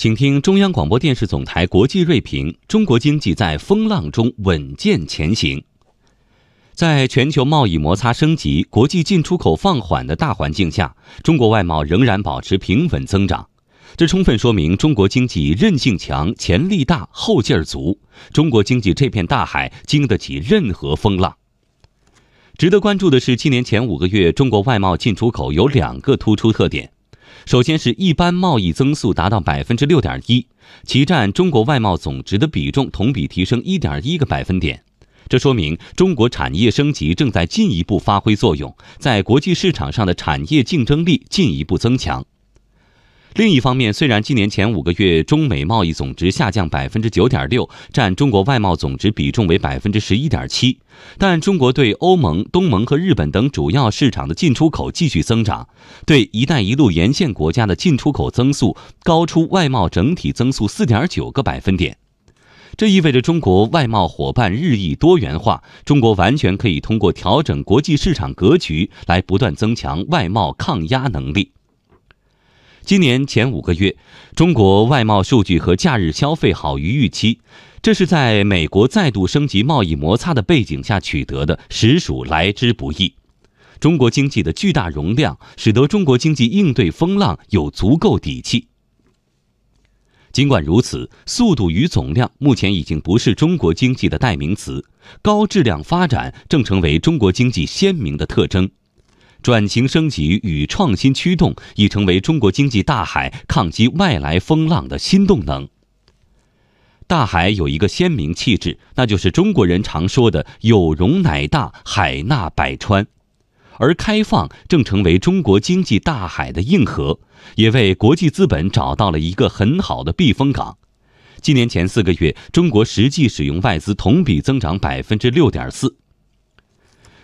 请听中央广播电视总台国际锐评：中国经济在风浪中稳健前行。在全球贸易摩擦升级、国际进出口放缓的大环境下，中国外贸仍然保持平稳增长，这充分说明中国经济韧性强、潜力大、后劲儿足。中国经济这片大海经得起任何风浪。值得关注的是，今年前五个月，中国外贸进出口有两个突出特点。首先是一般贸易增速达到百分之六点一，其占中国外贸总值的比重同比提升一点一个百分点。这说明中国产业升级正在进一步发挥作用，在国际市场上的产业竞争力进一步增强。另一方面，虽然今年前五个月中美贸易总值下降百分之九点六，占中国外贸总值比重为百分之十一点七，但中国对欧盟、东盟和日本等主要市场的进出口继续增长，对“一带一路”沿线国家的进出口增速高出外贸整体增速四点九个百分点。这意味着中国外贸伙伴日益多元化，中国完全可以通过调整国际市场格局来不断增强外贸抗压能力。今年前五个月，中国外贸数据和假日消费好于预期，这是在美国再度升级贸易摩擦的背景下取得的，实属来之不易。中国经济的巨大容量，使得中国经济应对风浪有足够底气。尽管如此，速度与总量目前已经不是中国经济的代名词，高质量发展正成为中国经济鲜明的特征。转型升级与创新驱动已成为中国经济大海抗击外来风浪的新动能。大海有一个鲜明气质，那就是中国人常说的“有容乃大，海纳百川”，而开放正成为中国经济大海的硬核，也为国际资本找到了一个很好的避风港。今年前四个月，中国实际使用外资同比增长百分之六点四。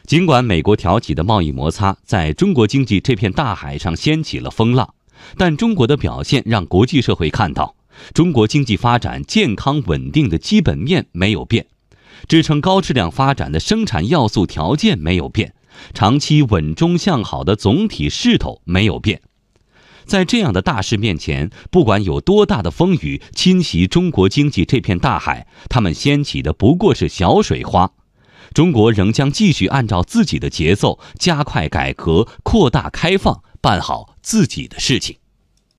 尽管美国挑起的贸易摩擦在中国经济这片大海上掀起了风浪，但中国的表现让国际社会看到，中国经济发展健康稳定的基本面没有变，支撑高质量发展的生产要素条件没有变，长期稳中向好的总体势头没有变。在这样的大势面前，不管有多大的风雨侵袭中国经济这片大海，他们掀起的不过是小水花。中国仍将继续按照自己的节奏，加快改革、扩大开放，办好自己的事情。